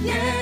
bien,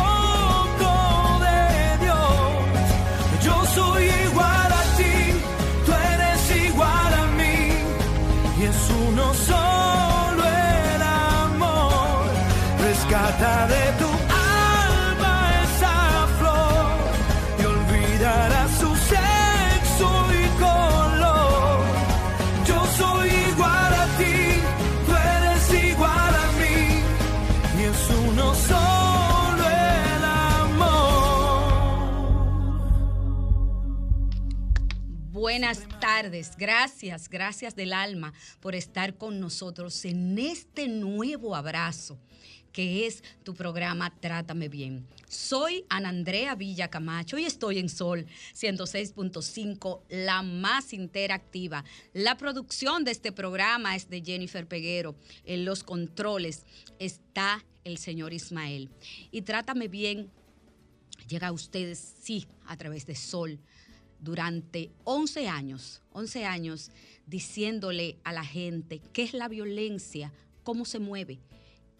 gracias, gracias del alma por estar con nosotros en este nuevo abrazo que es tu programa Trátame Bien. Soy Ana Andrea Villa Camacho y estoy en Sol 106.5, la más interactiva. La producción de este programa es de Jennifer Peguero. En los controles está el señor Ismael. Y Trátame Bien llega a ustedes, sí, a través de Sol durante 11 años, 11 años diciéndole a la gente qué es la violencia, cómo se mueve,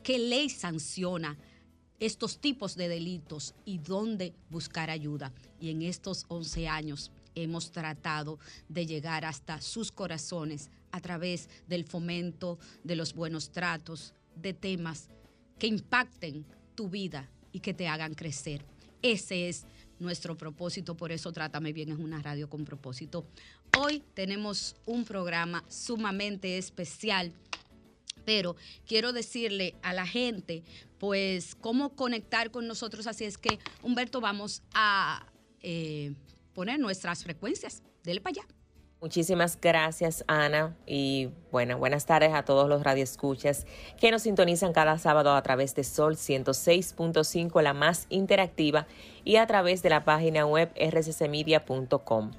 qué ley sanciona estos tipos de delitos y dónde buscar ayuda. Y en estos 11 años hemos tratado de llegar hasta sus corazones a través del fomento de los buenos tratos, de temas que impacten tu vida y que te hagan crecer. Ese es nuestro propósito, por eso Trátame Bien es una radio con propósito. Hoy tenemos un programa sumamente especial, pero quiero decirle a la gente, pues, cómo conectar con nosotros. Así es que, Humberto, vamos a eh, poner nuestras frecuencias. Dele para allá. Muchísimas gracias, Ana. Y bueno, buenas tardes a todos los radioescuchas que nos sintonizan cada sábado a través de Sol 106.5, la más interactiva, y a través de la página web rccmedia.com.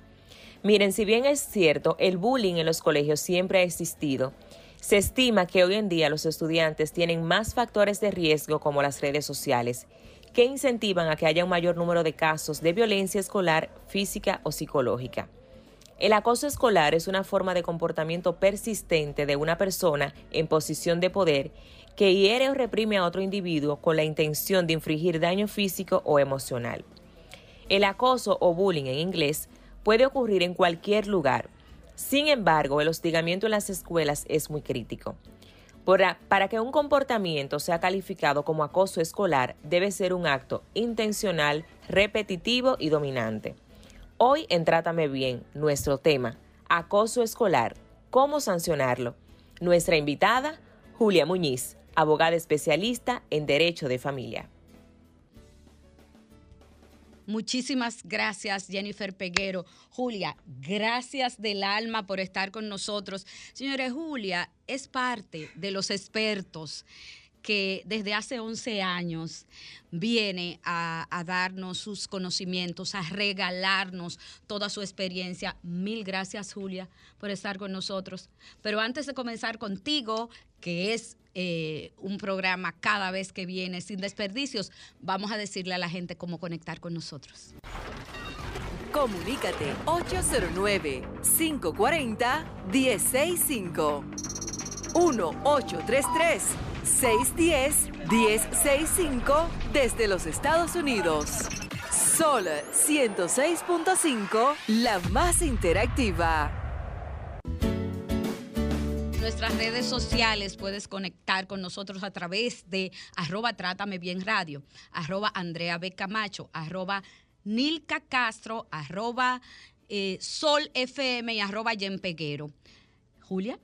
Miren, si bien es cierto, el bullying en los colegios siempre ha existido, se estima que hoy en día los estudiantes tienen más factores de riesgo como las redes sociales que incentivan a que haya un mayor número de casos de violencia escolar, física o psicológica. El acoso escolar es una forma de comportamiento persistente de una persona en posición de poder que hiere o reprime a otro individuo con la intención de infligir daño físico o emocional. El acoso o bullying en inglés puede ocurrir en cualquier lugar. Sin embargo, el hostigamiento en las escuelas es muy crítico. Para, que un comportamiento sea calificado como acoso escolar, debe ser un acto intencional, repetitivo y dominante. Hoy en Trátame Bien, nuestro tema, acoso escolar, ¿cómo sancionarlo? Nuestra invitada, Julia Muñiz, abogada especialista en Derecho de Familia. Muchísimas gracias, Jennifer Peguero. Julia, gracias del alma por estar con nosotros. Señores, Julia es parte de los expertos que desde hace 11 años viene a, darnos sus conocimientos, a regalarnos toda su experiencia. Mil gracias, Julia, por estar con nosotros. Pero antes de comenzar contigo, que es eh, un programa cada vez que viene sin desperdicios, vamos a decirle a la gente cómo conectar con nosotros. Comunícate 809-540-1065. 1-833-610-1065 desde los Estados Unidos. Sol 106.5, la más interactiva. Nuestras redes sociales puedes conectar con nosotros a través de arroba Trátame Bien Radio, arroba Andrea B. Camacho, arroba Nilka Castro, arroba eh, Sol FM y arroba Jen Peguero. Julia.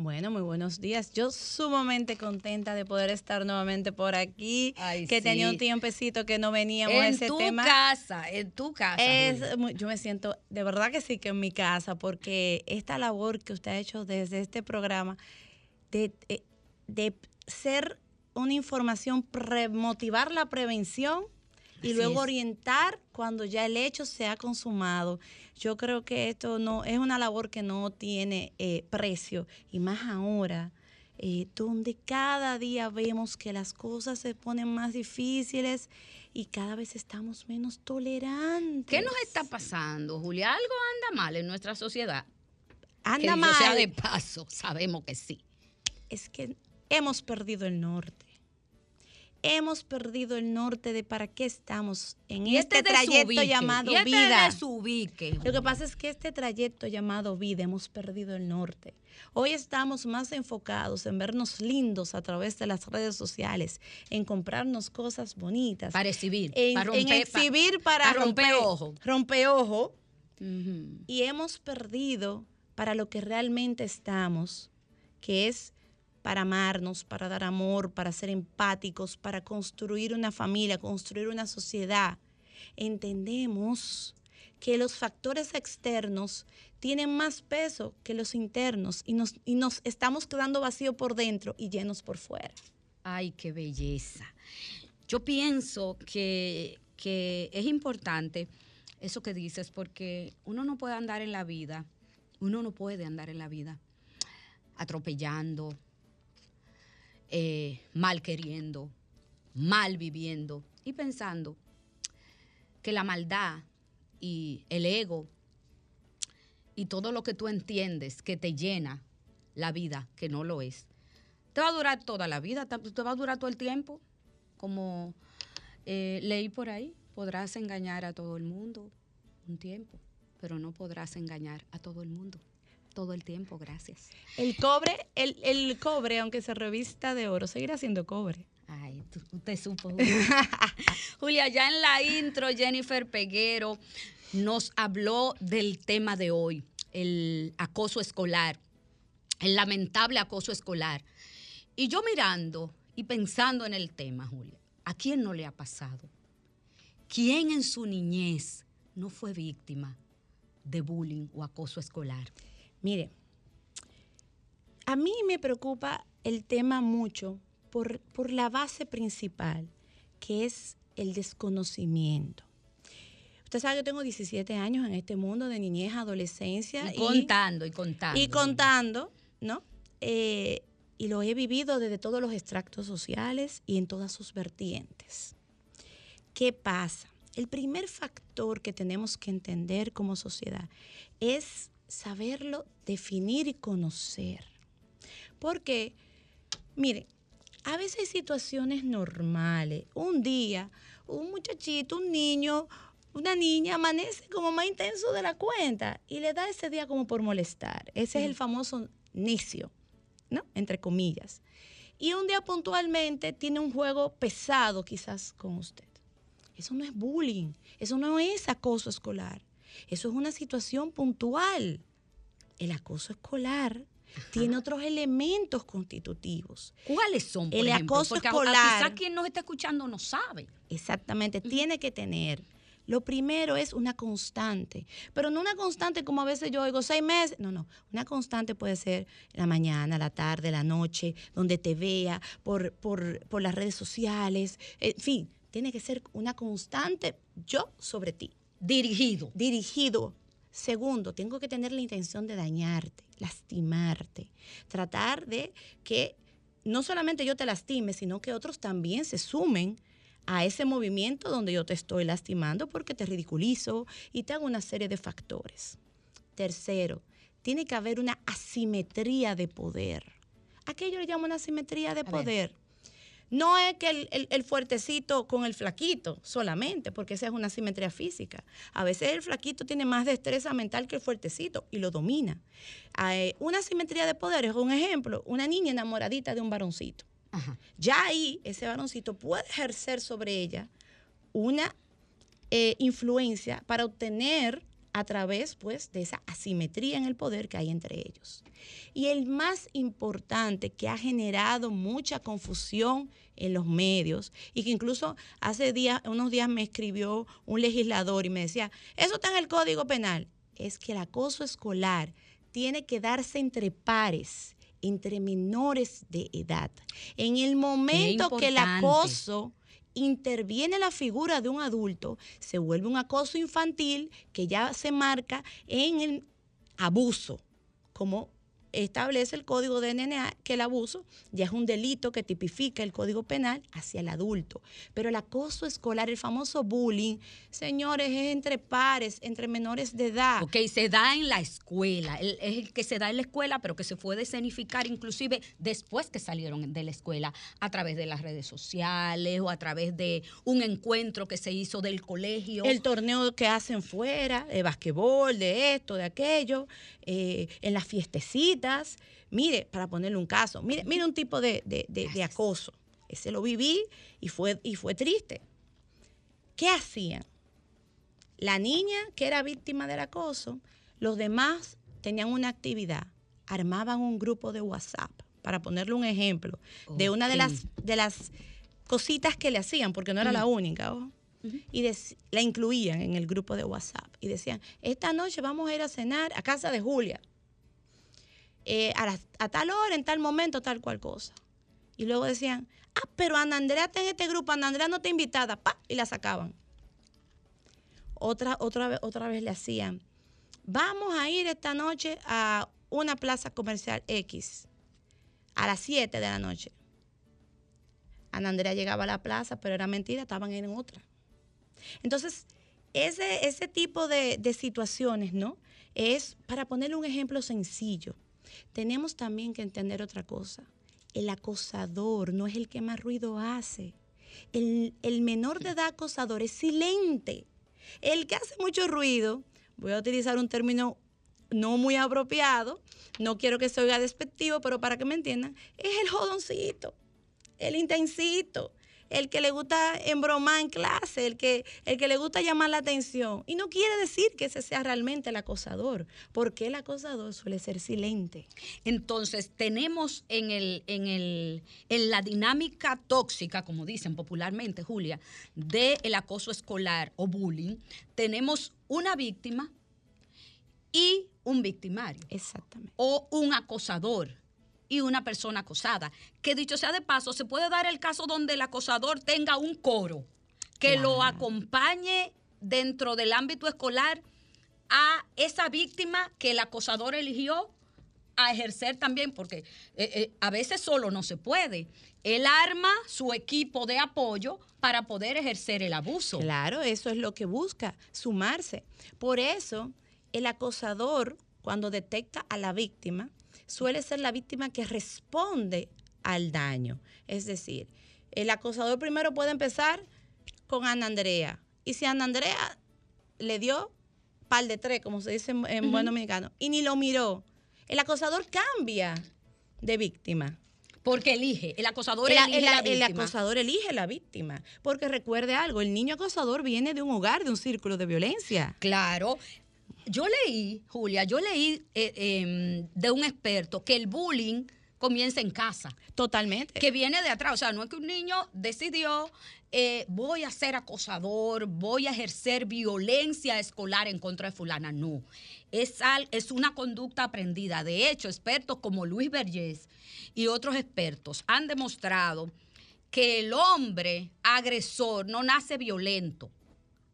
Bueno, muy buenos días. Yo sumamente contenta de poder estar nuevamente por aquí, Ay, que tenía un tiempecito que no veníamos a En ese tu tema. casa, en tu casa. Es muy- yo me siento, de verdad que sí, que en mi casa, porque esta labor que usted ha hecho desde este programa, de, eh, de ser una información, pre- motivar la prevención y Así luego es. orientar cuando ya el hecho se ha consumado. Yo creo que esto no es una labor que no tiene eh, precio y más ahora. eh, donde cada día vemos que las cosas se ponen más difíciles y cada vez estamos menos tolerantes. ¿Qué nos está pasando, Julia? ¿Algo anda mal en nuestra sociedad? Anda que mal. sea de paso, sabemos que sí. Es que hemos perdido el norte. Hemos perdido el norte de para qué estamos en Y este, trayecto llamado y este vida. desubique, Lo que pasa es que este trayecto llamado vida hemos perdido el norte. Hoy estamos más enfocados en vernos lindos a través de las redes sociales, en comprarnos cosas bonitas, Para exhibir, en, para romper, exhibir para, para romper ojo. Ujú. Y hemos perdido para lo que realmente estamos, que es para amarnos, para dar amor, para ser empáticos, para construir una familia, construir una sociedad. Entendemos que los factores externos tienen más peso que los internos y nos, y nos estamos quedando vacíos por dentro y llenos por fuera. Ay, qué belleza. Yo pienso que, que es importante eso que dices, porque uno no puede andar en la vida, uno no puede andar en la vida atropellando, eh, mal queriendo, mal viviendo y pensando que la maldad y el ego y todo lo que tú entiendes que te llena la vida, que no lo es, te va a durar toda la vida, te va a durar todo el tiempo. Como eh, leí por ahí, podrás engañar a todo el mundo un tiempo, pero no podrás engañar a todo el mundo todo el tiempo, gracias. El cobre, el, el cobre, aunque se revista de oro, seguirá siendo cobre. Ay, tú- usted supo. Julia. Julia, ya en la intro, Jennifer Peguero nos habló del tema de hoy, el acoso escolar, el lamentable acoso escolar. Y yo mirando y pensando en el tema, Julia, ¿a quién no le ha pasado? ¿Quién en su niñez no fue víctima de bullying o acoso escolar? Mire, a mí me preocupa el tema mucho por, por la base principal, que es el desconocimiento. Usted sabe que yo tengo 17 años en este mundo de niñez, adolescencia. Y contando, y contando. Y contando, ¿no? Eh, y lo he vivido desde todos los extractos sociales y en todas sus vertientes. ¿Qué pasa? El primer factor que tenemos que entender como sociedad es saberlo definir y conocer. Porque, mire, a veces hay situaciones normales. Un día, un muchachito, un niño, una niña amanece como más intenso de la cuenta y le da ese día como por molestar. Ese es el famoso necio, ¿no? Entre comillas. Y un día puntualmente tiene un juego pesado quizás con usted. Eso no es bullying, eso no es acoso escolar, eso es una situación puntual. El acoso escolar tiene otros elementos constitutivos. ¿Cuáles son, por El ejemplo? acoso Porque escolar. quizás quien nos está escuchando no sabe. Exactamente, tiene que tener. Lo primero es una constante, pero no una constante como a veces yo oigo seis meses. No, no, una constante puede ser la mañana, la tarde, la noche, donde te vea, por, por, por las redes sociales. En fin, tiene que ser una constante yo sobre ti. Dirigido. Dirigido. Segundo, tengo que tener la intención de dañarte, lastimarte, tratar de que no solamente yo te lastime, sino que otros también se sumen a ese movimiento donde yo te estoy lastimando porque te ridiculizo y te hago una serie de factores. Tercero, tiene que haber una asimetría de poder. ¿A qué yo le llamo una asimetría de poder? No es que el, el- el fuertecito con el flaquito solamente, porque esa es una asimetría física. A veces el flaquito tiene más destreza mental que el fuertecito y lo domina. Ah, eh, una asimetría de poder es un ejemplo, una niña enamoradita de un varoncito. Ajá. Ya ahí ese varoncito puede ejercer sobre ella una eh, influencia para obtener a través pues de esa asimetría en el poder que hay entre ellos. Y el más importante que ha generado mucha confusión en los medios y que incluso hace días, unos días me escribió un legislador y me decía, eso está en el Código Penal, es que el acoso escolar tiene que darse entre pares, entre menores de edad. En el momento que el acoso interviene la figura de un adulto, se vuelve un acoso infantil que ya se marca en el abuso, como establece el código de DNA que el abuso ya es un delito que tipifica el código penal hacia el adulto. Pero el acoso escolar, el famoso bullying, señores, es entre pares, entre menores de edad. Ok, se da en la escuela, el- es el que se da en la escuela, pero que se puede escenificar inclusive después que salieron de la escuela, a través de las redes sociales o a través de un encuentro que se hizo del colegio. El torneo que hacen fuera, de basquetbol, de esto, de aquello, eh, en las fiestecitas. Mire, para ponerle un caso, mire, mire un tipo de, de- de- de acoso. Ese lo viví y fue, y fue triste. ¿Qué hacían? La niña que era víctima del acoso, los demás tenían una actividad, armaban un grupo de WhatsApp, para ponerle un ejemplo, de una de las, de las cositas que le hacían, porque no era la única, ojo. Y la incluían en el grupo de WhatsApp. Y decían, esta noche vamos a ir a cenar a casa de Julia. Eh, a, tal hora, en tal momento, tal cual cosa. Y luego decían, ah, pero Ana Andrea está en este grupo, Ana Andrea no está invitada, pa, y la sacaban. Otra, otra, vez, otra vez le hacían, vamos a ir esta noche a una plaza comercial X a las 7 de la noche. Ana Andrea llegaba a la plaza, pero era mentira, estaban en otra. Entonces, ese, ese tipo de, de situaciones, ¿no? Es, para ponerle un ejemplo sencillo, tenemos también que entender otra cosa. El acosador no es el que más ruido hace. El, el menor de edad acosador es silente. El que hace mucho ruido, voy a utilizar un término no muy apropiado, no quiero que se oiga despectivo, pero para que me entiendan, es el jodoncito, el intensito, el que le gusta embromar en clase, el que, el que le gusta llamar la atención. Y no quiere decir que ese sea realmente el acosador, porque el acosador suele ser silente. Entonces, tenemos en, el, en, el, en la dinámica tóxica, como dicen popularmente, Julia, del acoso escolar o bullying, tenemos una víctima y un victimario. Exactamente. o un acosador y una persona acosada. Que dicho sea de paso, se puede dar el caso donde el acosador tenga un coro que lo acompañe dentro del ámbito escolar a esa víctima que el acosador eligió a ejercer también, porque eh, eh, a veces solo no se puede. Él arma su equipo de apoyo para poder ejercer el abuso. Claro, eso es lo que busca, sumarse. Por eso, el acosador, cuando detecta a la víctima, suele ser la víctima que responde al daño. Es decir, el acosador primero puede empezar con Ana Andrea. Y si Ana Andrea le dio pal de tres, como se dice en, en buen dominicano, y ni lo miró, el acosador cambia de víctima. Porque elige, el acosador El, elige el- la el víctima. acosador elige la víctima. Porque recuerde algo, el niño acosador viene de un hogar, de un círculo de violencia. Claro. Yo leí, Julia, yo leí eh, em, de un experto que el bullying comienza en casa, Totalmente. que viene de atrás. O sea, no es que un niño decidió, eh, voy a ser acosador, voy a ejercer violencia escolar en contra de fulana. No, es, al- es una conducta aprendida. De hecho, expertos como Luis Vergés y otros expertos han demostrado que el hombre agresor no nace violento,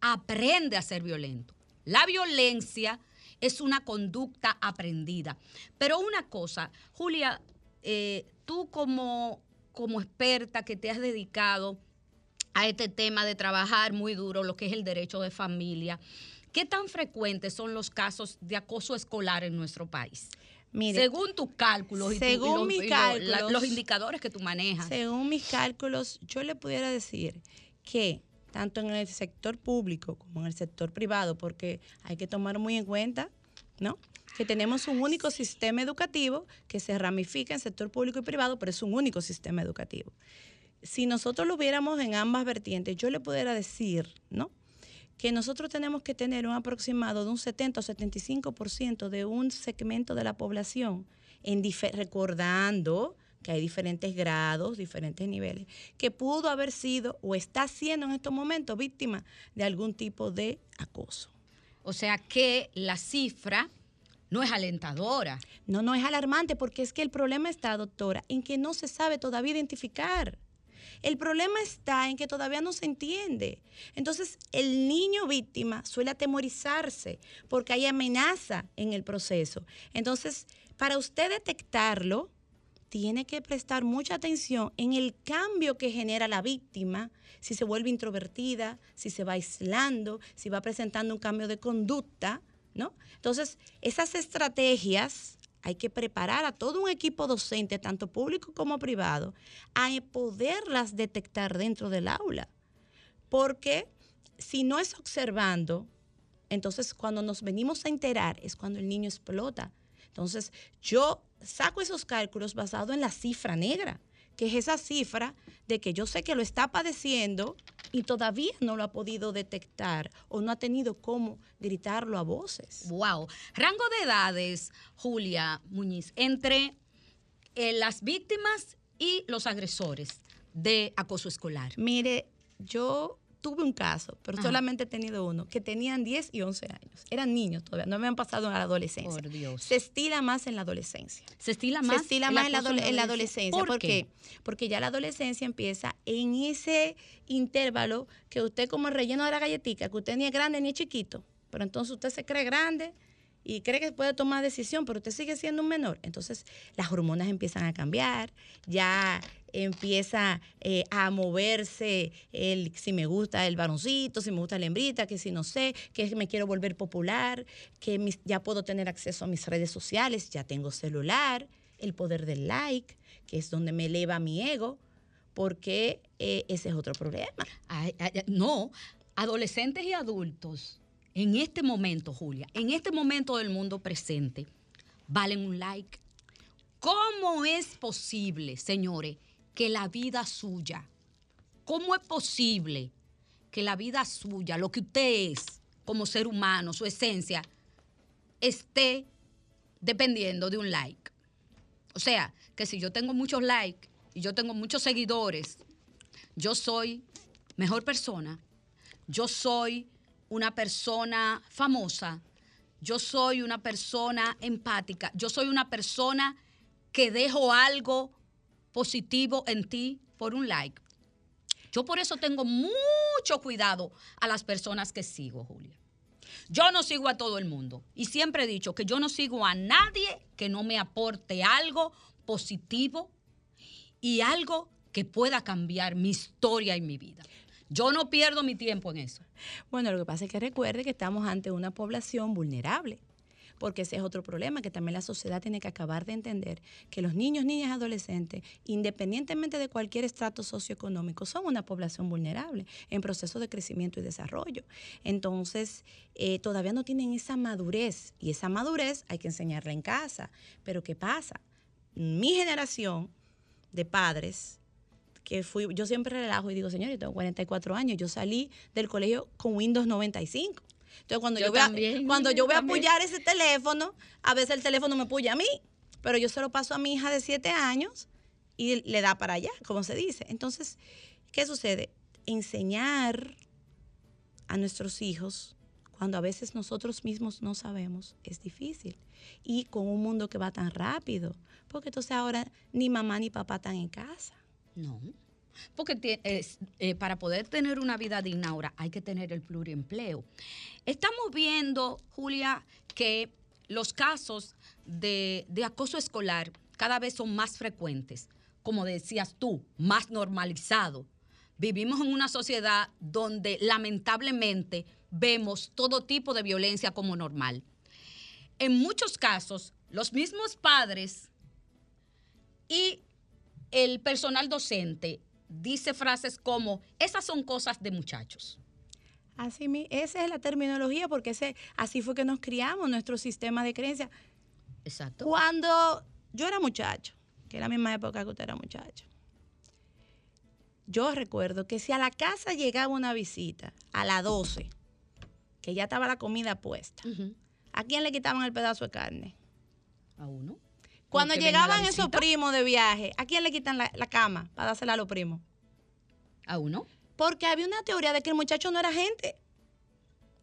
aprende a ser violento. La violencia es una conducta aprendida. Pero una cosa, Julia, eh, tú como, como experta que te has dedicado a este tema de trabajar muy duro lo que es el derecho de familia. ¿Qué tan frecuentes son los casos de acoso escolar en nuestro país? Mire, según tus cálculos y, tu- y según los- mis y cálculos, los indicadores que tú manejas. Según mis cálculos, yo le pudiera decir que tanto en el sector público como en el sector privado, porque hay que tomar muy en cuenta, ¿no? Que tenemos un único sistema educativo que se ramifica en sector público y privado, pero es un único sistema educativo. Si nosotros lo viéramos en ambas vertientes, yo le pudiera decir, ¿no? que nosotros tenemos que tener un aproximado de un 70 o 75% de un segmento de la población, en recordando que hay diferentes grados, diferentes niveles, que pudo haber sido o está siendo en estos momentos víctima de algún tipo de acoso. O sea que la cifra no es alentadora. No, no es alarmante porque es que el problema está, doctora, en que no se sabe todavía identificar. El problema está en que todavía no se entiende. Entonces, el niño víctima suele atemorizarse porque hay amenaza en el proceso. Entonces, para usted detectarlo, tiene que prestar mucha atención en el cambio que genera la víctima, si se vuelve introvertida, si se va aislando, si va presentando un cambio de conducta, ¿no? Entonces, esas estrategias hay que preparar a todo un equipo docente, tanto público como privado, a poderlas detectar dentro del aula. Porque si no es observando, entonces cuando nos venimos a enterar es cuando el niño explota. Entonces yo saco esos cálculos basados en la cifra negra, que es esa cifra de que yo sé que lo está padeciendo y todavía no lo ha podido detectar o no ha tenido cómo gritarlo a voces. Wow. Rango de edades, Julia Muñiz, entre eh, las víctimas y los agresores de acoso escolar. Mire, yo tuve un caso, pero Ajá. solamente he tenido uno, que tenían 10 y 11 años. Eran niños todavía, no habían pasado a la adolescencia. Por Dios. Se estila más en la adolescencia. Se estila más. se estila más en la, acoso adole- en la adolescencia. ¿Por, ¿Por qué? qué? Porque ya la adolescencia empieza en ese intervalo que usted como el relleno de la galletita, que usted ni es grande ni es chiquito, pero entonces usted se cree grande y cree que puede tomar decisión, pero usted sigue siendo un menor. Entonces las hormonas empiezan a cambiar, ya empieza eh, a moverse el si me gusta el varoncito, si me gusta la hembrita, que si no sé, que me quiero volver popular, que ya puedo tener acceso a mis redes sociales, ya tengo celular, el poder del like, que es donde me eleva mi ego, porque eh, ese es otro problema. No, adolescentes y adultos, en este momento, Julia, en este momento del mundo presente, valen un like. ¿Cómo es posible, señores, que la vida suya, cómo es posible que la vida suya, lo que usted es como ser humano, su esencia, esté dependiendo de un like? O sea, que si yo tengo muchos likes y yo tengo muchos seguidores, yo soy mejor persona, yo soy una persona famosa, yo soy una persona empática, yo soy una persona que dejo algo positivo en ti por un like. Yo por eso tengo mucho cuidado a las personas que sigo, Julia. Yo no sigo a todo el mundo y siempre he dicho que yo no sigo a nadie que no me aporte algo positivo y algo que pueda cambiar mi historia y mi vida. Yo no pierdo mi tiempo en eso. Bueno, lo que pasa es que recuerde que estamos ante una población vulnerable, porque ese es otro problema que también la sociedad tiene que acabar de entender, que los niños, niñas, adolescentes, independientemente de cualquier estrato socioeconómico, son una población vulnerable en proceso de crecimiento y desarrollo. Entonces, eh, todavía no tienen esa madurez, y esa madurez hay que enseñarla en casa. Pero ¿qué pasa? Mi generación de padres, que fui, yo siempre relajo y digo, señor, yo tengo 44 años, yo salí del colegio con Windows 95. Entonces, cuando Yo yo, voy a, cuando yo yo voy a apoyar ese teléfono, a veces el teléfono me apoya a mí, pero yo se lo paso a mi hija de 7 años y le da para allá, como se dice. Entonces, ¿qué sucede? Enseñar a nuestros hijos cuando a veces nosotros mismos no sabemos es difícil. Y con un mundo que va tan rápido, porque entonces ahora ni mamá ni papá están en casa. No. Porque es, eh, para poder tener una vida digna ahora hay que tener el pluriempleo. Estamos viendo, Julia, que los casos de, de acoso escolar cada vez son más frecuentes. Como decías tú, más normalizado. vivimos en una sociedad donde lamentablemente vemos todo tipo de violencia como normal. En muchos casos, los mismos padres y el personal docente dice frases como, esas son cosas de muchachos. Así esa es la terminología porque ese, así fue que nos criamos, nuestro sistema de creencia. Exacto. Cuando yo era muchacho, que es la misma época que usted era muchacho, yo recuerdo que si a la casa llegaba una visita a las 12, que ya estaba la comida puesta. ¿a quién le quitaban el pedazo de carne? A uno. Cuando llegaban esos primos de viaje, ¿a quién le quitan la, la cama para dársela a los primos? A uno. Porque había una teoría de que el muchacho no era gente.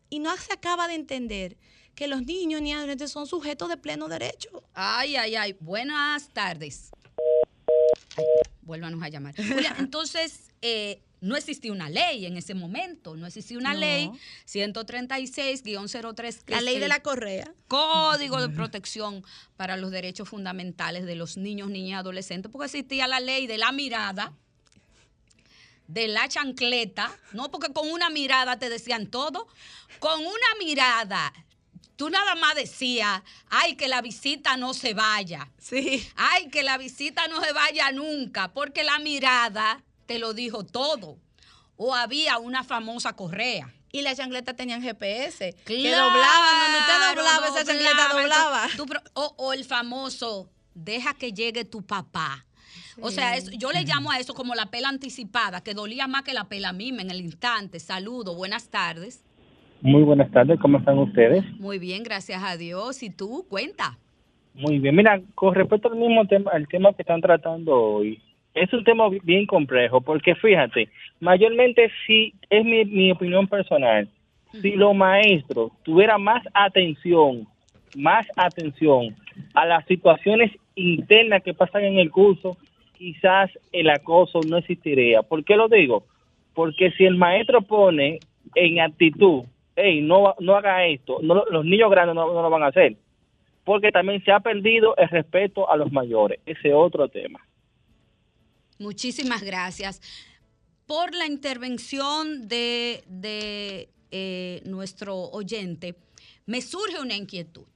Y no se acaba de entender que los niños ni adolescentes son sujetos de pleno derecho. Ay, ay, ay. Buenas tardes. Ay, vuélvanos a llamar. Julia, entonces, eh, no existía una ley en ese momento. No existía una No. ley 136-03. que La ley de el la correa. Código de Protección para los Derechos Fundamentales de los Niños, Niñas y Adolescentes, porque existía la ley de la mirada, de la chancleta, no porque con una mirada te decían todo, con una mirada. Tú nada más decías, ay, que la visita no se vaya. Sí. Ay, que la visita no se vaya nunca, porque la mirada te lo dijo todo. O había una famosa correa. Y las chancletas tenían GPS. que Claro, doblaban. Donde usted doblaba, esa chancleta doblaba. Entonces, tú o, o el famoso, deja que llegue tu papá. O sea, eso- yo le llamo a eso como la pela anticipada, que dolía más que la pela misma en el instante. Saludo, buenas tardes. Muy buenas tardes, ¿cómo están ustedes? Muy bien, gracias a Dios. ¿Y tú? Cuenta. Muy bien, mira, con respecto al mismo tema, al tema que están tratando hoy, es un tema bi- bien complejo, porque fíjate, mayormente sí, es mi, mi opinión personal, si los maestros tuvieran más atención, más atención a las situaciones internas que pasan en el curso, quizás el acoso no existiría. ¿Por qué lo digo? Porque si el maestro pone en actitud, hey, no, no haga esto, no, lo- los niños grandes no, no lo van a hacer porque también se ha perdido el respeto a los mayores. Ese es otro tema. Muchísimas gracias por la intervención de, de, eh, nuestro oyente. Me surge una inquietud.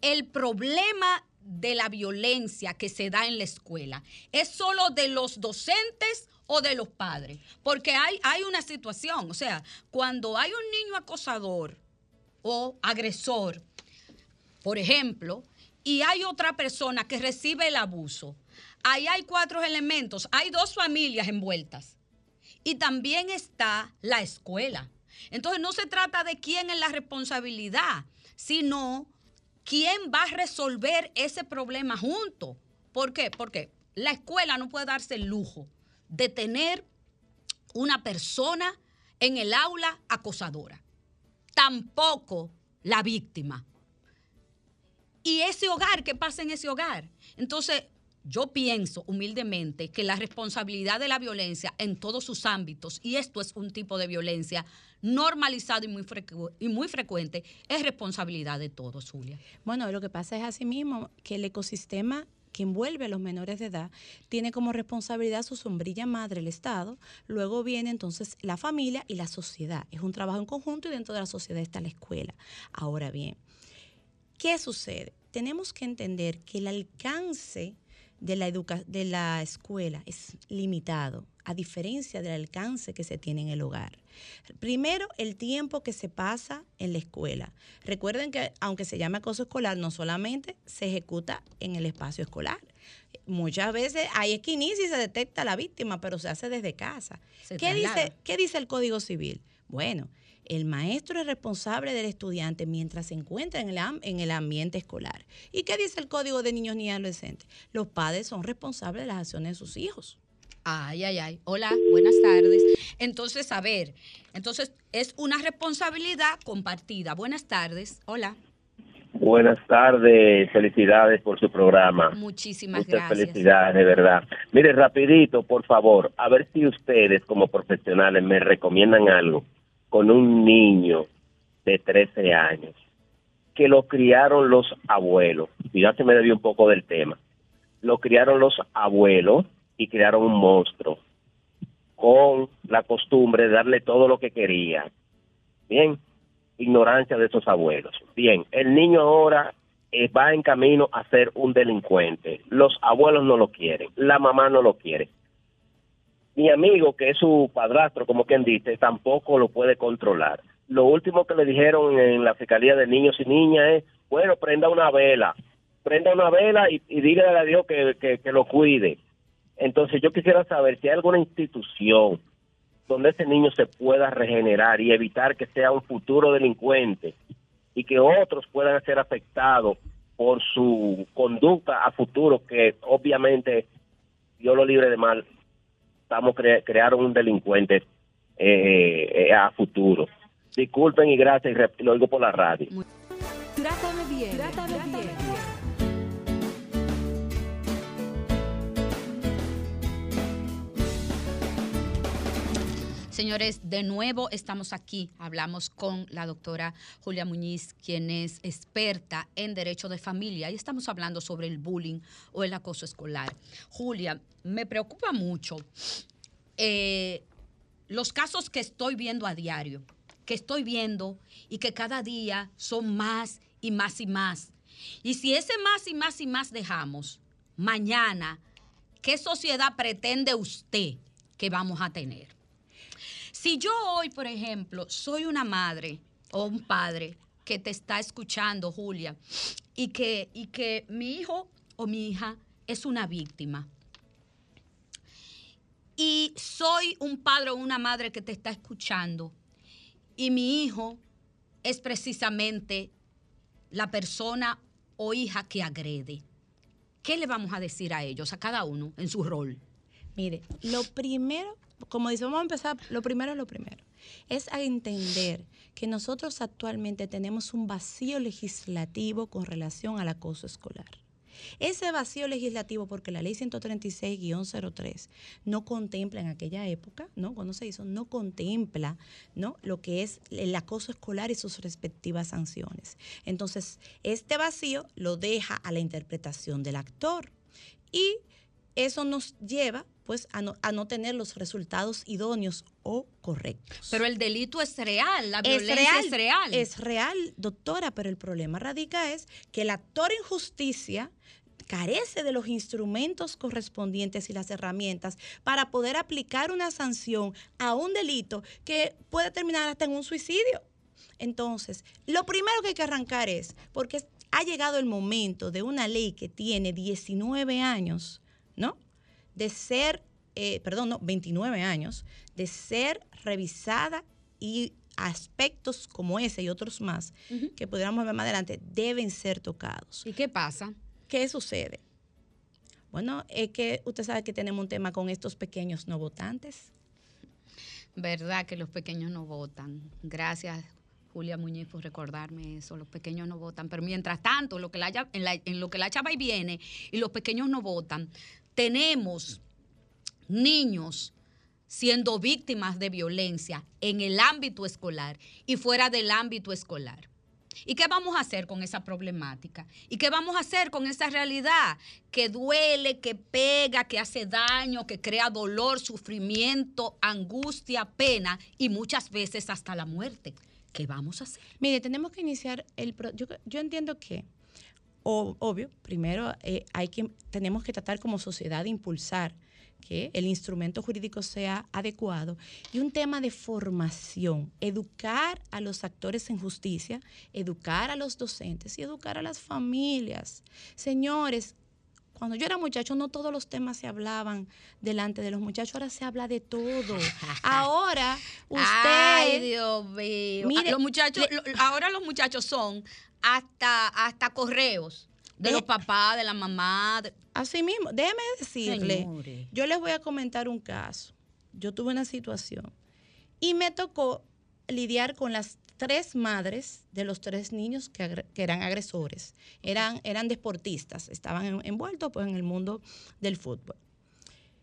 El problema de la violencia que se da en la escuela es solo de los docentes o de los padres, porque hay, hay una situación, o sea, cuando hay un niño acosador o agresor, por ejemplo, y hay otra persona que recibe el abuso, ahí hay cuatro elementos, hay dos familias envueltas y también está la escuela. Entonces no se trata de quién es la responsabilidad, sino quién va a resolver ese problema junto. ¿Por qué? Porque la escuela no puede darse el lujo de tener una persona en el aula acosadora. Tampoco la víctima. Y ese hogar, ¿qué pasa en ese hogar? Entonces, yo pienso humildemente que la responsabilidad de la violencia en todos sus ámbitos, y esto es un tipo de violencia normalizado y muy, frecuente, es responsabilidad de todos, Julia. Bueno, lo que pasa es así mismo que el ecosistema que envuelve a los menores de edad tiene como responsabilidad su sombrilla madre, el Estado, luego viene entonces la familia y la sociedad. Es un trabajo en conjunto y dentro de la sociedad está la escuela. Ahora bien, ¿qué sucede? Tenemos que entender que el alcance de la, educa- de la escuela es limitado, a diferencia del alcance que se tiene en el hogar. Primero, el tiempo que se pasa en la escuela. Recuerden que aunque se llame acoso escolar, no solamente se ejecuta en el espacio escolar. Muchas veces hay es que inicia y se detecta la víctima, pero se hace desde casa. Se ¿Qué traslada. dice, ¿Qué dice el Código Civil? Bueno, el maestro es responsable del estudiante mientras se encuentra en el, am- en el ambiente escolar. ¿Y qué dice el Código de Niños y Adolescentes? Los padres son responsables de las acciones de sus hijos. Ay, ay, ay. Hola, buenas tardes. Entonces, a ver, entonces es una responsabilidad compartida. Buenas tardes. Hola. Buenas tardes, felicidades por su programa. Muchísimas Muchas gracias. felicidades, de verdad. Mire, rapidito, por favor, a ver si ustedes como profesionales me recomiendan algo con un niño de 13 años que lo criaron los abuelos. Y ya se me debió un poco del tema. Lo criaron los abuelos y crearon un monstruo. con la costumbre de darle todo lo que quería. Bien, ignorancia de esos abuelos. Bien, el niño ahora eh, va en camino a ser un delincuente. Los abuelos no lo quieren, la mamá no lo quiere. Mi amigo, que es su padrastro, como quien dice, tampoco lo puede controlar. Lo último que le dijeron en la Fiscalía de Niños y Niñas es, bueno, prenda una vela, prenda una vela y, dígale a Dios que, que, que lo cuide. Entonces yo quisiera saber si hay alguna institución donde ese niño se pueda regenerar y evitar que sea un futuro delincuente y que otros puedan ser afectados por su conducta a futuro, que obviamente, Dios lo libre de mal, estamos cre crearon un delincuente eh, eh, a futuro. Disculpen y gracias, y lo oigo por la radio. Trátame bien. Trátame bien. Señores, de nuevo estamos aquí. Hablamos con la doctora Julia Muñiz, quien es experta en derecho de familia, y estamos hablando sobre el bullying o el acoso escolar. Julia, me preocupa mucho eh, los casos que estoy viendo a diario, que estoy viendo y que cada día son más y más y más. Y si ese más y más y más dejamos, mañana, ¿qué sociedad pretende usted que vamos a tener? Si yo hoy, por ejemplo, soy una madre o un padre que te está escuchando, Julia, y que, y que mi hijo o mi hija es una víctima, y soy un padre o una madre que te está escuchando, y mi hijo es precisamente la persona o hija que agrede, ¿qué le vamos a decir a ellos, a cada uno, en su rol? Mire, lo primero, como dice, vamos a empezar, lo primero es lo primero, es a entender que nosotros actualmente tenemos un vacío legislativo con relación al acoso escolar. Ese vacío legislativo, porque la ley 136-03 no contempla en aquella época, ¿no? Cuando se hizo, no contempla, ¿no? Lo que es el acoso escolar y sus respectivas sanciones. Entonces, este vacío lo deja a la interpretación del actor. Y eso nos lleva pues a no, a no tener los resultados idóneos o correctos. Pero el delito es real, la Es violencia real, es real. Es real, doctora, pero el problema radica es que el actor en justicia carece de los instrumentos correspondientes y las herramientas para poder aplicar una sanción a un delito que puede terminar hasta en un suicidio. Entonces, lo primero que hay que arrancar es, porque ha llegado el momento de una ley que tiene 19 años, ¿no? De ser, eh, perdón, no, 29 años, de ser revisada y aspectos como ese y otros más que pudiéramos ver más adelante deben ser tocados. ¿Y qué pasa? ¿Qué sucede? Bueno, es que usted sabe que tenemos un tema con estos pequeños no votantes. Verdad que los pequeños no votan. Gracias, Julia Muñiz, por recordarme eso. Los pequeños no votan. Pero mientras tanto, lo que la, en, la- en lo que la chava y viene y los pequeños no votan, tenemos niños siendo víctimas de violencia en el ámbito escolar y fuera del ámbito escolar. ¿Y qué vamos a hacer con esa problemática? ¿Y qué vamos a hacer con esa realidad que duele, que pega, que hace daño, que crea dolor, sufrimiento, angustia, pena y muchas veces hasta la muerte? ¿Qué vamos a hacer? Mire, tenemos que iniciar el... pro- yo, yo entiendo que, o- obvio, primero eh, hay que, tenemos que tratar como sociedad de impulsar que el instrumento jurídico sea adecuado y un tema de formación, educar a los actores en justicia, educar a los docentes y educar a las familias. Señores, cuando yo era muchacho no todos los temas se hablaban delante de los muchachos, ahora se habla de todo. Ahora usted... Ay, Dios mío. Mire, los muchachos, le- ahora los muchachos son hasta, hasta correos de Eh. los papás, de la mamá. de- Así mismo, déjeme decirle, Señores. yo les voy a comentar un caso. Yo tuve una situación y me tocó lidiar con las tres madres de los tres niños que, eran agresores. Eran, eran deportistas, estaban en- envueltos pues, en el mundo del fútbol.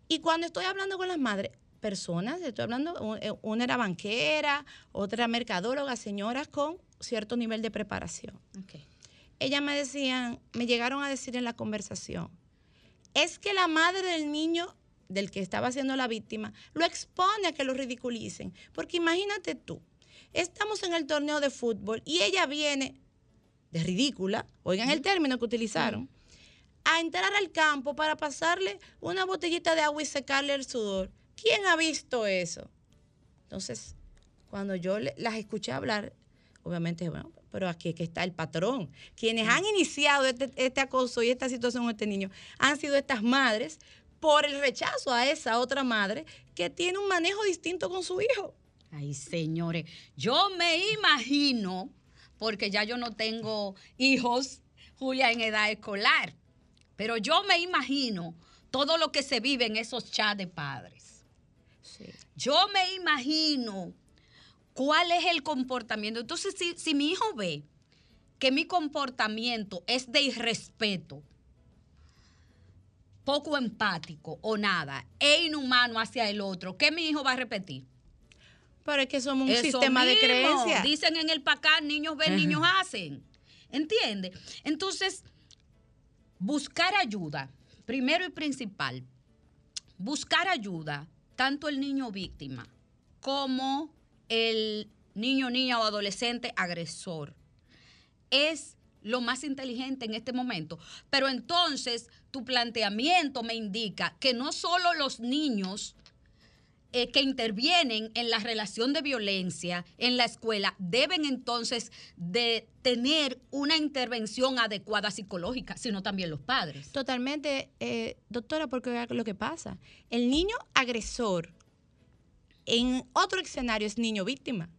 Y cuando estoy hablando con las madres, personas, estoy hablando, eh, una era banquera, otra mercadóloga, señoras con cierto nivel de preparación ellas me decían, me llegaron a decir en la conversación, es que la madre del niño del que estaba siendo la víctima, lo expone a que lo ridiculicen. Porque imagínate tú, estamos en el torneo de fútbol y ella viene de ridícula, oigan el término que utilizaron, a entrar al campo para pasarle una botellita de agua y secarle el sudor. ¿Quién ha visto eso? Entonces, cuando yo las escuché hablar, obviamente, bueno, pero aquí es que está el patrón. Quienes han iniciado este, este acoso y esta situación con este niño han sido estas madres por el rechazo a esa otra madre que tiene un manejo distinto con su hijo. Ay, señores, yo me imagino, porque ya yo no tengo hijos, Julia, en edad escolar, pero yo me imagino todo lo que se vive en esos chats de padres. Yo me imagino cuál es el comportamiento. Entonces, si, si mi hijo ve que mi comportamiento es de irrespeto, poco empático o nada, e inhumano hacia el otro, ¿qué mi hijo va a repetir? Pero es que somos un Eso sistema de creencias. Dicen en el PACAR, niños ven, niños hacen. ¿Entiende? Entonces, buscar ayuda, primero y principal, buscar ayuda, tanto el niño víctima como el niño, niña o adolescente agresor, es lo más inteligente en este momento. Pero entonces tu planteamiento me indica que no solo los niños eh, que intervienen en la relación de violencia en la escuela deben entonces de tener una intervención adecuada psicológica, sino también los padres. Totalmente, eh, doctora, porque lo que pasa. El niño agresor en otro escenario es niño víctima.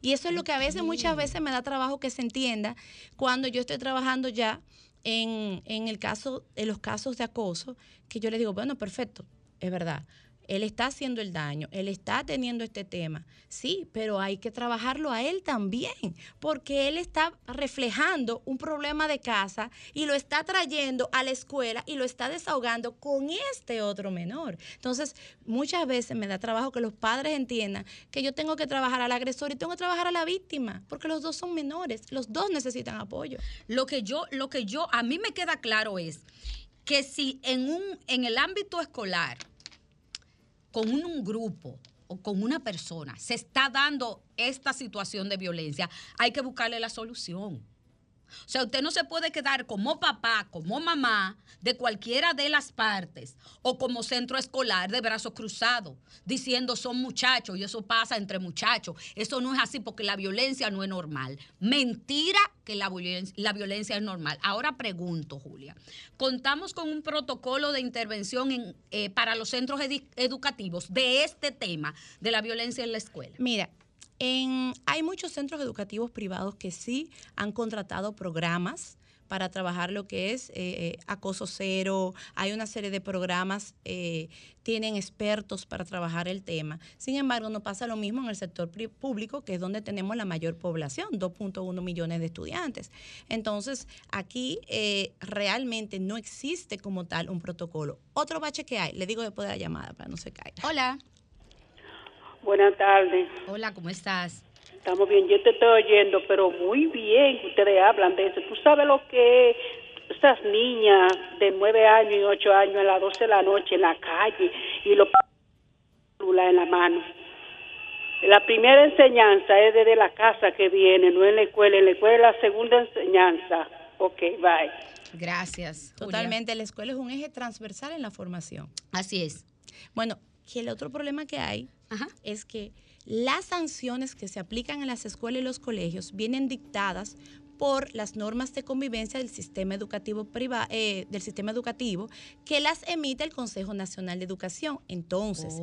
Y eso es lo que a veces, muchas veces me da trabajo que se entienda cuando yo estoy trabajando ya en, en el caso, en los casos de acoso, que yo le digo, bueno, perfecto, es verdad. Él está haciendo el daño, él está teniendo este tema, sí, pero hay que trabajarlo a él también, porque él está reflejando un problema de casa y lo está trayendo a la escuela y lo está desahogando con este otro menor. Entonces, muchas veces me da trabajo que los padres entiendan que yo tengo que trabajar al agresor y tengo que trabajar a la víctima, porque los dos son menores, los dos necesitan apoyo. Lo que yo, lo que yo, a mí me queda claro es que si en un, en el ámbito escolar, con un, grupo o con una persona se está dando esta situación de violencia, hay que buscarle la solución. O sea, usted no se puede quedar como papá, como mamá, de cualquiera de las partes, o como centro escolar de brazos cruzados, diciendo son muchachos y eso pasa entre muchachos. Eso no es así porque la violencia no es normal. Mentira que la violencia, es normal. Ahora pregunto, Julia, ¿contamos con un protocolo de intervención en, eh, para los centros educativos de este tema de la violencia en la escuela? Mira, en- hay muchos centros educativos privados que sí han contratado programas para trabajar lo que es eh, eh, acoso cero. Hay una serie de programas, eh, tienen expertos para trabajar el tema. Sin embargo, no pasa lo mismo en el sector público, que es donde tenemos la mayor población, 2.1 millones de estudiantes. Entonces, aquí eh, realmente no existe como tal un protocolo. Otro bache que hay, le digo después de la llamada para no se caiga. Hola. Buenas tardes. Hola, ¿cómo estás? Estamos bien, yo te estoy oyendo, pero muy bien que ustedes hablan de eso. ¿Tú sabes lo que es esas niñas de nueve años y ocho años a las 12 de la noche en la calle y los celular en la mano? La primera enseñanza es desde la casa que viene, no en la escuela. En la escuela es la segunda enseñanza. Ok, bye. Gracias. Julia. Totalmente, la escuela es un eje transversal en la formación. Así es. Bueno, que el otro problema que hay Ajá. es que las sanciones que se aplican en las escuelas y los colegios vienen dictadas por las normas de convivencia del sistema educativo priva- eh, del sistema educativo que las emite el Consejo Nacional de Educación. Entonces,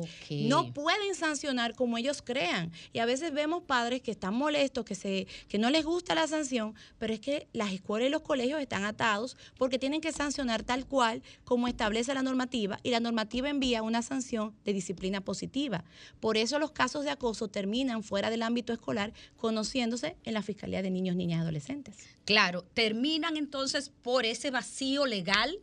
no pueden sancionar como ellos crean. Y a veces vemos padres que están molestos, que se que no les gusta la sanción, pero es que las escuelas y los colegios están atados porque tienen que sancionar tal cual como establece la normativa y la normativa envía una sanción de disciplina positiva. Por eso los casos de acoso terminan fuera del ámbito escolar conociéndose en la Fiscalía de Niños, Niñas y Adolescentes. Claro, terminan entonces por ese vacío legal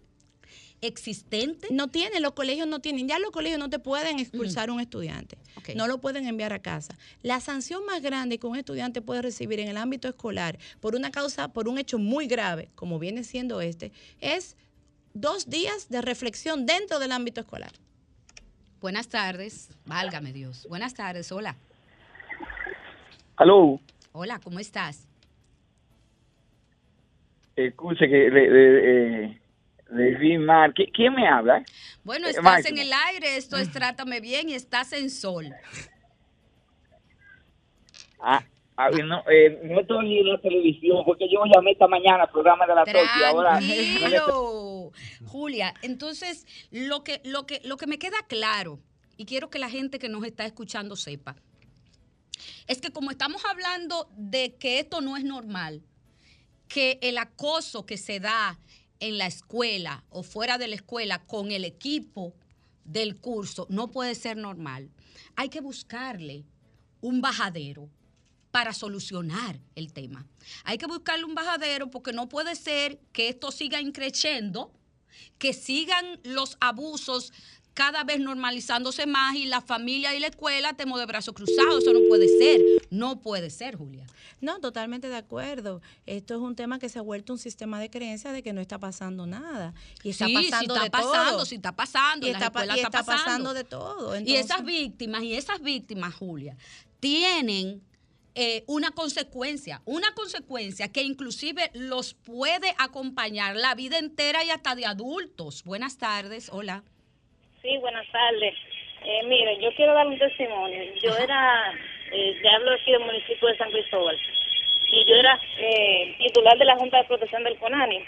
existente. No tienen, los colegios no tienen, ya los colegios no te pueden expulsar a un estudiante, no lo pueden enviar a casa. La sanción más grande que un estudiante puede recibir en el ámbito escolar por una causa, por un hecho muy grave, como viene siendo este, es dos días de reflexión dentro del ámbito escolar. Buenas tardes. Válgame Dios. Buenas tardes. Hola. Aló, Hola, ¿cómo estás? Escuche que le, le, eh, le vi mal. ¿Qui- ¿Quién me habla? Bueno, Eh, estás Máximo. en el aire, esto es Trátame Bien y estás en Sol. Ah, ah, no, eh, no estoy en la televisión porque yo llamé esta mañana al programa de la y ahora... Julia, entonces lo que, lo, que, lo que me queda claro, y quiero que la gente que nos está escuchando sepa, es que como estamos hablando de que esto no es normal, que el acoso que se da en la escuela o fuera de la escuela con el equipo del curso no puede ser normal. Hay que buscarle un bajadero para solucionar el tema. Hay que buscarle un bajadero porque no puede ser que esto siga increciendo, que sigan los abusos cada vez normalizándose más y la familia y la escuela estemos de brazos cruzados. Eso no puede ser. No puede ser, Julia. No, totalmente de acuerdo. Esto es un tema que se ha vuelto un sistema de creencias de que no está pasando nada. Y está Sí, sí pasando está de pasando, todo. sí está pasando, Y en está, y está está pasando de todo. y esas víctimas, y esas víctimas, Julia, tienen eh, una consecuencia, una consecuencia que inclusive los puede acompañar la vida entera y hasta de adultos. Buenas tardes, hola. Sí, buenas tardes. Eh, mire, yo quiero dar un testimonio. Yo era, eh, te hablo aquí del municipio de San Cristóbal, y yo era eh, titular de la Junta de Protección del CONANI.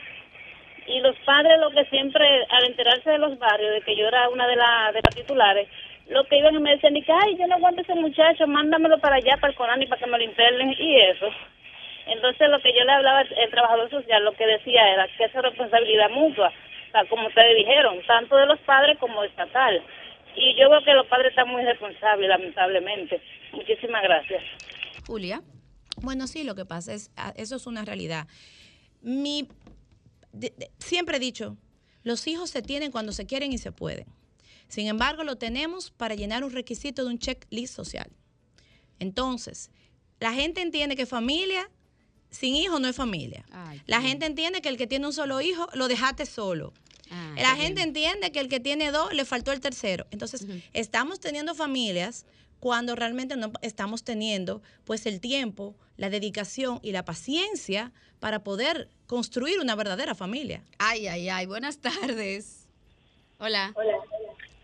Y los padres, lo que siempre, al enterarse de los barrios, de que yo era una de, la- de las titulares, lo que iban y me decían, que, ay, yo no aguanto ese muchacho, mándamelo para allá, para el CONANI, para que me lo internen, y eso. Entonces, lo que yo le hablaba al trabajador social, lo que decía era que esa responsabilidad mutua, como ustedes dijeron, tanto de los padres como estatal. Y yo veo que los padres están muy responsables, lamentablemente. Muchísimas gracias. Julia. Bueno, sí, lo que pasa es, ah, eso es una realidad. Mi, de- de- siempre he dicho, los hijos se tienen cuando se quieren y se pueden. Sin embargo, lo tenemos para llenar un requisito de un checklist social. Entonces, la gente entiende que familia sin hijo no es familia. La gente entiende que el que tiene un solo hijo lo dejaste solo. La gente entiende que el que tiene dos le faltó el tercero. Entonces, estamos teniendo familias cuando realmente no estamos teniendo pues el tiempo, la dedicación y la paciencia para poder construir una verdadera familia. Ay, ay, ay, buenas tardes. Hola.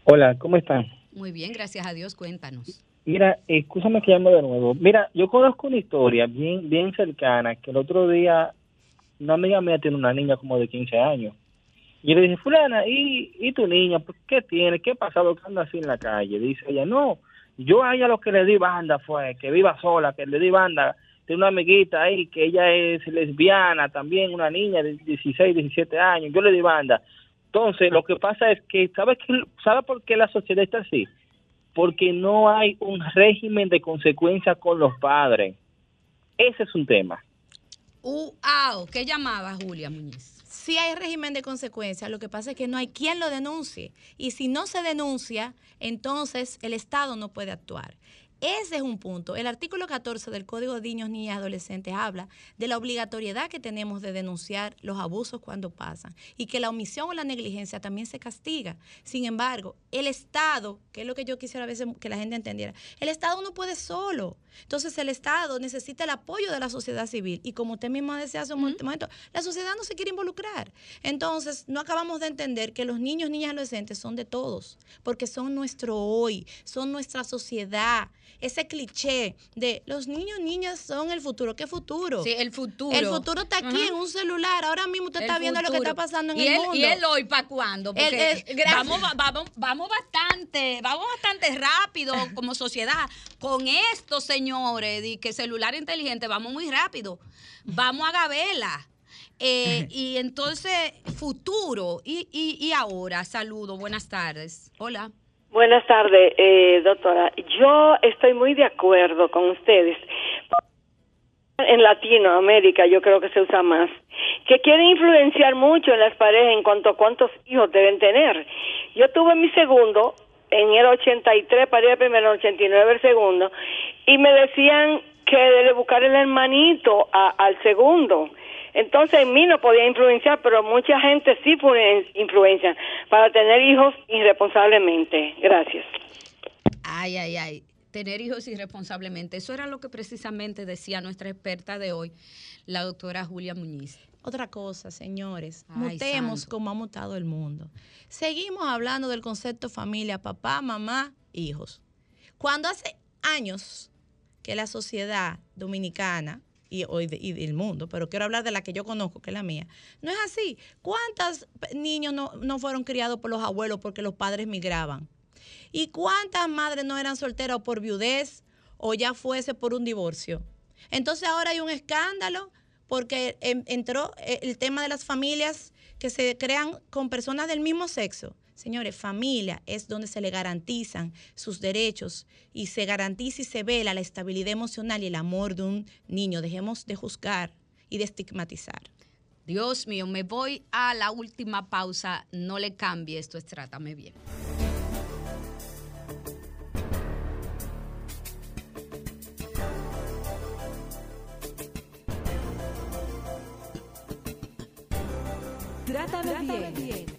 Hola, ¿cómo están? Muy bien, gracias a Dios, cuéntanos. Mira, escúchame que llamo de nuevo. Mira, yo conozco una historia bien bien cercana que el otro día una amiga mía tiene una niña como de 15 años. Y le dije, fulana, ¿y, y tu niña? ¿Por ¿Qué tiene? ¿Qué ha pasado que anda así en la calle? Dice ella, no, yo a ella lo que le di banda fue que viva sola, que le di banda. Tiene una amiguita ahí que ella es lesbiana también, una niña de 16, 17 años. Yo le di banda. Entonces, lo que pasa es que, ¿sabes qué? ¿sabe por qué la sociedad está así? Porque no hay un régimen de consecuencia con los padres. Ese es un tema. Uau, ¿qué llamaba Julia Muñiz? Sí hay régimen de consecuencias, lo que pasa es que no hay quien lo denuncie. Y si no se denuncia, entonces el Estado no puede actuar. Ese es un punto. El artículo 14 del Código de Niños, Niñas y Adolescentes habla de la obligatoriedad que tenemos de denunciar los abusos cuando pasan y que la omisión o la negligencia también se castiga. Sin embargo, el Estado, que es lo que yo quisiera a veces que la gente entendiera, el Estado no puede solo. Entonces el Estado necesita el apoyo de la sociedad civil y como usted misma decía hace un momento, la sociedad no se quiere involucrar. Entonces no acabamos de entender que los niños, niñas y adolescentes son de todos, porque son nuestro hoy, son nuestra sociedad. Ese cliché de los niños, niñas son el futuro. ¿Qué futuro? Sí, el futuro. El futuro está aquí en un celular. Ahora mismo usted El está viendo lo que está pasando en ¿Y el mundo. ¿Y él hoy para cuándo? Porque es- vamos, va- vamos, vamos bastante, vamos bastante rápido como sociedad. Con esto, señores, de que celular inteligente, vamos muy rápido. Vamos a Gabela. Eh, y entonces, futuro. Y, y, y ahora, saludo, buenas tardes. Hola. Buenas tardes, eh, doctora. Yo estoy muy de acuerdo con ustedes. En Latinoamérica yo creo que se usa más. Que quieren influenciar mucho en las parejas en cuanto a cuántos hijos deben tener. Yo tuve mi segundo en el 83, parí el primero, el 89 el segundo, y me decían que debe buscar el hermanito al segundo. Entonces en mí no podía influenciar, pero mucha gente sí fue influencia para tener hijos irresponsablemente. Gracias. Ay, ay, ay. Tener hijos irresponsablemente. Eso era lo que precisamente decía nuestra experta de hoy, la doctora Julia Muñiz. Otra cosa, señores, Ay, mutemos santo. como ha mutado el mundo. Seguimos hablando del concepto familia, papá, mamá, hijos. Cuando hace años que la sociedad dominicana y y del mundo, pero quiero hablar de la que yo conozco, que es la mía, no es así. ¿Cuántos niños no, no fueron criados por los abuelos porque los padres migraban? ¿Y cuántas madres no eran solteras o por viudez o ya fuese por un divorcio? Entonces ahora hay un escándalo porque entró eh, el tema de las familias que se crean con personas del mismo sexo. Señores, familia es donde se le garantizan sus derechos y se garantiza y se vela la estabilidad emocional y el amor de un niño. Dejemos de juzgar y de estigmatizar. Dios mío, me voy a la última pausa. No le cambie esto, es Trátame Bien. Trátame, bien.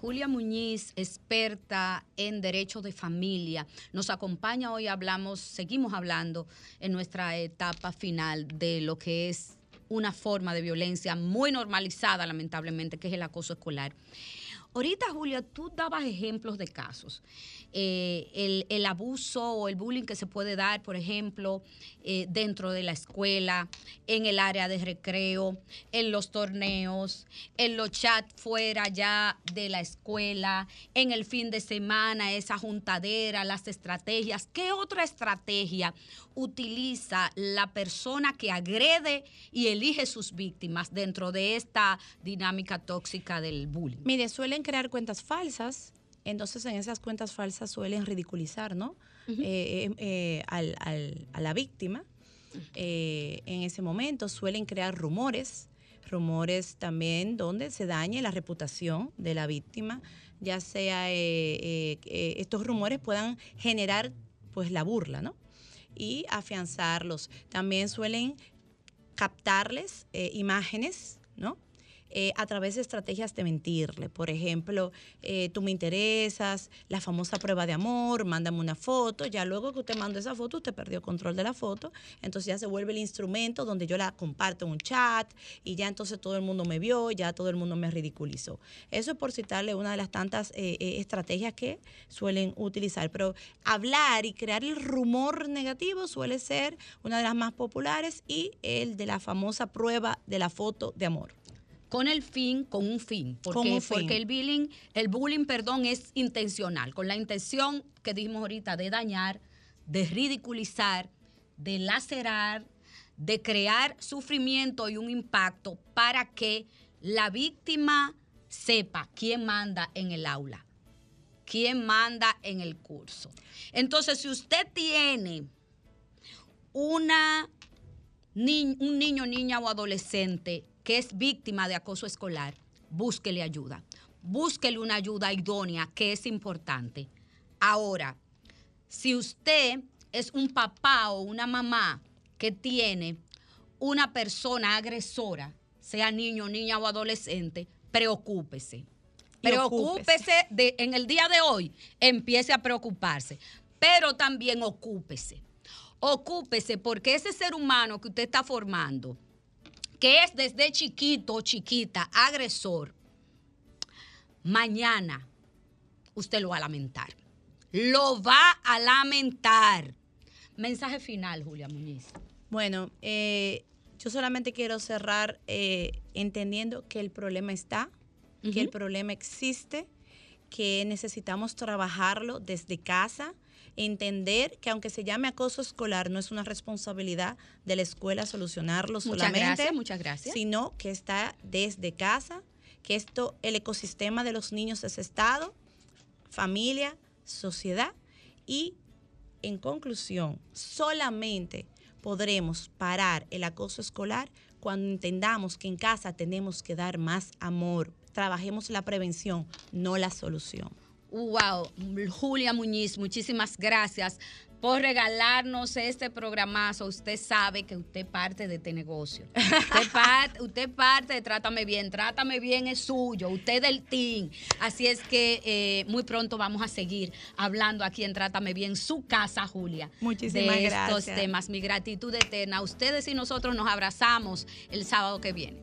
Julia Muñiz, experta en derecho de familia, nos acompaña hoy. Hablamos, seguimos hablando en nuestra etapa final de lo que es una forma de violencia muy normalizada, lamentablemente, que es el acoso escolar. Ahorita, Julia, tú dabas ejemplos de casos. Eh, el, el abuso o el bullying que se puede dar, por ejemplo, eh, dentro de la escuela, en el área de recreo, en los torneos, en los chats fuera ya de la escuela, en el fin de semana, esa juntadera, las estrategias. ¿Qué otra estrategia utiliza la persona que agrede y elige sus víctimas dentro de esta dinámica tóxica del bullying? Mire, suelen crear cuentas falsas, entonces en esas cuentas falsas suelen ridiculizar, ¿no? Eh, eh, eh, al- al- a la víctima. Eh, en ese momento suelen crear rumores, rumores también donde se dañe la reputación de la víctima, ya sea eh, eh, estos rumores puedan generar pues la burla, ¿no? Y afianzarlos. También suelen captarles eh, imágenes, ¿no? Eh, a través de estrategias de mentirle. Por ejemplo, eh, tú me interesas, la famosa prueba de amor, mándame una foto. Ya luego que usted manda esa foto, usted perdió control de la foto. Entonces ya se vuelve el instrumento donde yo la comparto en un chat y ya entonces todo el mundo me vio, ya todo el mundo me ridiculizó. Eso es por citarle una de las tantas eh, eh, estrategias que suelen utilizar. Pero hablar y crear el rumor negativo suele ser una de las más populares y el de la famosa prueba de la foto de amor. Con el fin, con un fin. Porque, un fin. porque el bullying, el bullying, perdón, es intencional, con la intención que dijimos ahorita de dañar, de ridiculizar, de lacerar, de crear sufrimiento y un impacto para que la víctima sepa quién manda en el aula, quién manda en el curso. Entonces, si usted tiene una ni- un niño, niña o adolescente que es víctima de acoso escolar, búsquele ayuda. Búsquele una ayuda idónea, que es importante. Ahora, si usted es un papá o una mamá que tiene una persona agresora, sea niño, niña o adolescente, preocúpese. Preocúpese de, en el día de hoy, empiece a preocuparse, pero también ocúpese. Ocúpese porque ese ser humano que usted está formando, que es desde chiquito o chiquita agresor, mañana usted lo va a lamentar. Lo va a lamentar. Mensaje final, Julia Muñiz. Bueno, eh, yo solamente quiero cerrar eh, entendiendo que el problema está, que el problema existe, que necesitamos trabajarlo desde casa, entender que aunque se llame acoso escolar, no es una responsabilidad de la escuela solucionarlo Muchas solamente, gracias, muchas gracias. sino que está desde casa, que esto, el ecosistema de los niños es Estado, familia, sociedad y en conclusión, solamente podremos parar el acoso escolar cuando entendamos que en casa tenemos que dar más amor. Trabajemos la prevención, no la solución. Wow, Julia Muñiz, muchísimas gracias por regalarnos este programazo. Usted sabe que usted parte de este negocio. Usted parte, usted parte de Trátame Bien. Trátame Bien es suyo. Usted es del team. Así es que eh, muy pronto vamos a seguir hablando aquí en Trátame Bien, su casa, Julia. Muchísimas de estos gracias. temas. Mi gratitud eterna. Ustedes y nosotros nos abrazamos el sábado que viene.